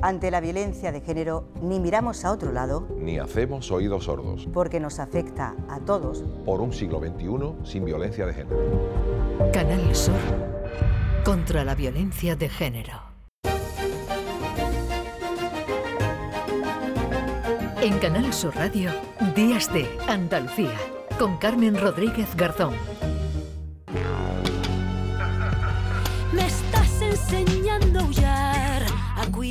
Ante la violencia de género, ni miramos a otro lado, ni hacemos oídos sordos, porque nos afecta a todos. Por un siglo XXI sin violencia de género. Canal Sur contra la violencia de género. En Canal Sur Radio, Días de Andalucía, con Carmen Rodríguez Garzón.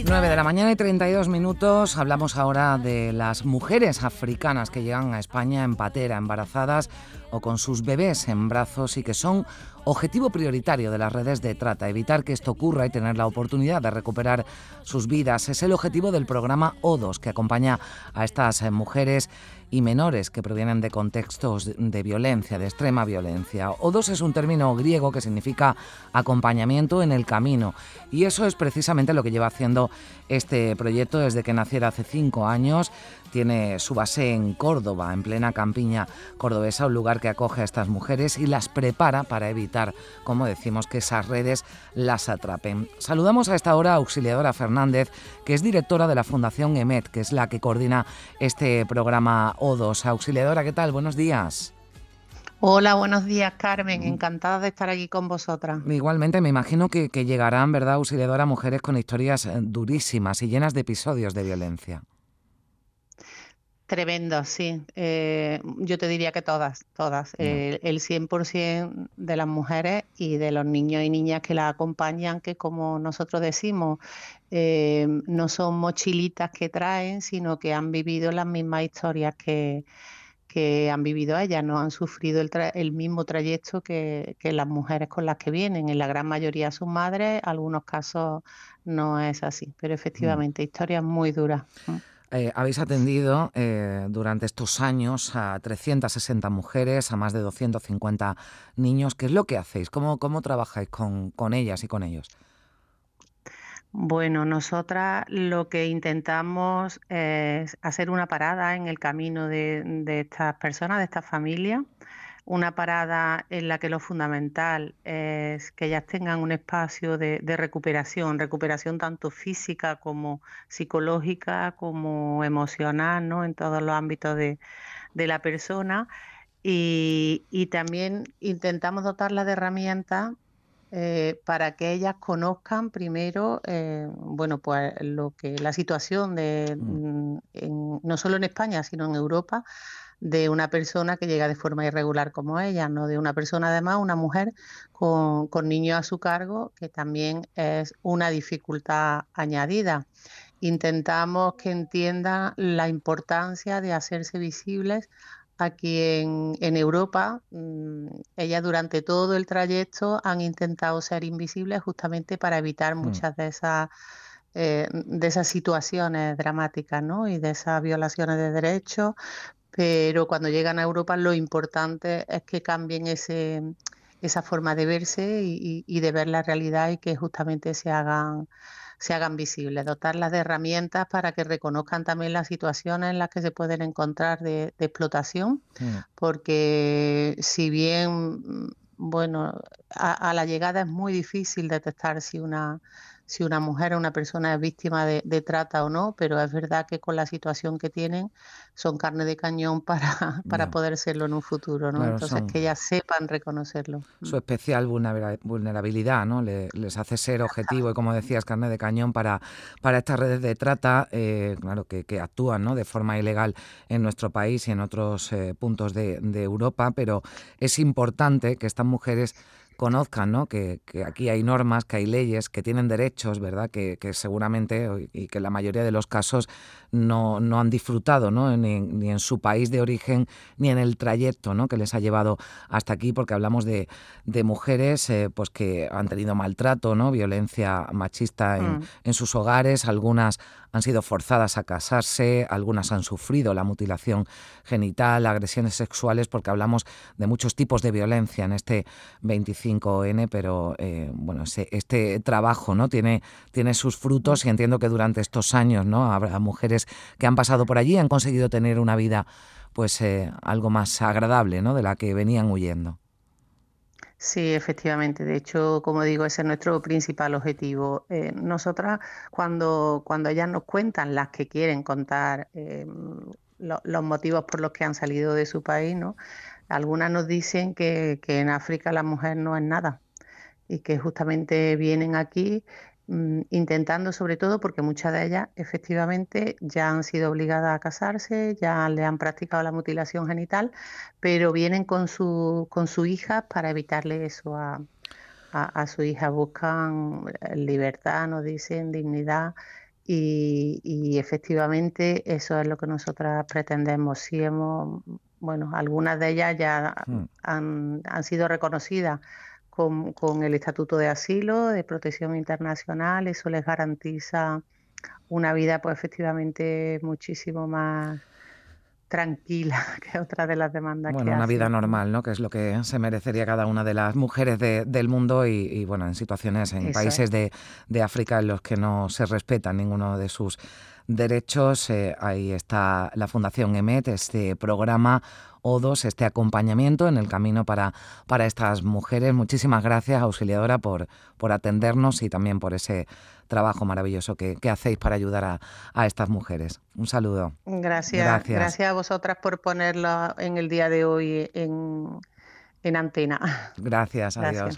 9 de la mañana y 32 minutos. Hablamos ahora de las mujeres africanas que llegan a España en patera, embarazadas o con sus bebés en brazos y que son objetivo prioritario de las redes de trata. Evitar que esto ocurra y tener la oportunidad de recuperar sus vidas es el objetivo del programa O2 que acompaña a estas mujeres y menores que provienen de contextos de violencia, de extrema violencia. Odos es un término griego que significa acompañamiento en el camino y eso es precisamente lo que lleva haciendo este proyecto desde que naciera hace cinco años. Tiene su base en Córdoba, en plena campiña cordobesa, un lugar que acoge a estas mujeres y las prepara para evitar, como decimos, que esas redes las atrapen. Saludamos a esta hora a Auxiliadora Fernández, que es directora de la Fundación EMET, que es la que coordina este programa O2. Auxiliadora, ¿qué tal? Buenos días. Hola, buenos días Carmen, mm. encantada de estar aquí con vosotras. Igualmente, me imagino que, llegarán, ¿verdad, auxiliadora, mujeres con historias eh, durísimas y llenas de episodios de violencia? Tremendo, sí. Eh, yo te diría que todas, todas. el 100% de las mujeres y de los niños y niñas que las acompañan, que como nosotros decimos, eh, no son mochilitas que traen, sino que han vivido las mismas historias que, que han vivido ellas, no han sufrido el, mismo trayecto que, las mujeres con las que vienen. En la gran mayoría sus madres, en algunos casos no es así, pero mm. efectivamente, historias muy duras. Mm. Eh, habéis atendido eh, durante estos años a 360 mujeres, a más de 250 niños. ¿Qué es lo que hacéis? ¿Cómo, cómo trabajáis con, con ellas y con ellos? Bueno, nosotras lo que intentamos es hacer una parada en el camino de, estas personas, de estas familias, una parada en la que lo fundamental es que ellas tengan un espacio de, recuperación, recuperación tanto física como psicológica, como emocional, ¿no? en todos los ámbitos de, la persona. Y, y, también intentamos dotarla de herramientas eh, para que ellas conozcan primero, eh, bueno, pues lo que la situación de mm. Mm, no solo en España, sino en Europa, de una persona que llega de forma irregular como ella, no de una persona además, una mujer con, con niños a su cargo, que también es una dificultad añadida. Intentamos que entiendan la importancia de hacerse visibles aquí en, Europa, mm, ellas durante todo el trayecto han intentado ser invisibles justamente para evitar mm. muchas de esas eh, de esas situaciones dramáticas ¿no? y de esas violaciones de derechos, pero cuando llegan a Europa lo importante es que cambien ese, esa forma de verse y de ver la realidad y que justamente se hagan se hagan visibles, dotarlas de herramientas para que reconozcan también las situaciones en las que se pueden encontrar de, explotación, mm. porque si bien, bueno, a, la llegada es muy difícil detectar si una si una mujer o una persona es víctima de, trata o no, pero es verdad que con la situación que tienen son carne de cañón para, para poder serlo en un futuro, ¿no? Entonces que ellas sepan reconocerlo. Su mm. especial vulnerabilidad, ¿no? les hace ser objetivo y como decías, carne de cañón para, para estas redes de trata, eh, claro, que, actúan ¿no? de forma ilegal en nuestro país y en otros eh, puntos de, de Europa, pero es importante que estas mujeres conozcan ¿no? que, aquí hay normas, que hay leyes, que tienen derechos, ¿verdad? Que, seguramente y que la mayoría de los casos no, no han disfrutado ¿no? Ni, ni, en su país de origen ni en el trayecto ¿no? que les ha llevado hasta aquí, porque hablamos de, de mujeres eh, pues que han tenido maltrato, ¿no? violencia machista en, mm. en sus hogares, algunas han sido forzadas a casarse, algunas han sufrido la mutilación genital, agresiones sexuales, porque hablamos de muchos tipos de violencia en este 25N, pero eh, bueno, este trabajo ¿no? tiene, tiene sus frutos y entiendo que durante estos años ¿no? habrá mujeres que han pasado por allí y han conseguido tener una vida pues eh, algo más agradable ¿no? de la que venían huyendo. Sí, efectivamente. De hecho, como digo, ese es nuestro principal objetivo. Eh, nosotras, cuando, cuando ellas nos cuentan, las que quieren contar eh, los motivos por los que han salido de su país, ¿no? Algunas nos dicen que, que en África la mujer no es nada y que justamente vienen aquí intentando sobre todo porque muchas de ellas efectivamente ya han sido obligadas a casarse, ya le han practicado la mutilación genital, pero vienen con su, con su hija para evitarle eso a, a, su hija. Buscan libertad, nos dicen, dignidad. Y, efectivamente eso es lo que nosotras pretendemos. Si hemos, bueno, algunas de ellas ya mm. han, han sido reconocidas con, el Estatuto de Asilo, de Protección Internacional, eso les garantiza una vida pues efectivamente muchísimo más tranquila que otra de las demandas bueno, una vida normal, ¿no? Que es lo que se merecería cada una de las mujeres del mundo y, bueno, en situaciones, en países de, de, África en los que no se respeta ninguno de sus derechos. Eh, ahí está la Fundación EMET, este programa O2, este acompañamiento en el camino para, para estas mujeres. Muchísimas gracias, auxiliadora, por, por atendernos y también por ese trabajo maravilloso que, hacéis para ayudar a, a, estas mujeres. Un saludo. Gracias, gracias. a vosotras por ponerlo en el día de hoy en, en antena. Gracias, adiós.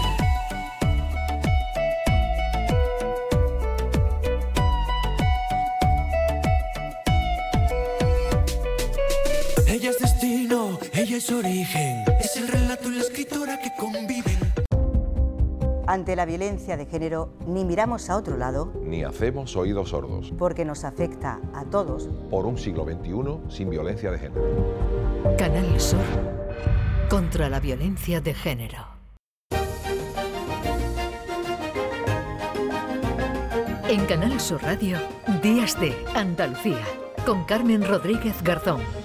Ella es origen, es el relato y la escritora que conviven. Ante la violencia de género, ni miramos a otro lado, ni hacemos oídos sordos, porque nos afecta a todos. Por un siglo XXI sin violencia de género. Canal Sur contra la violencia de género. En Canal Sur Radio, Días de Andalucía, con Carmen Rodríguez Garzón.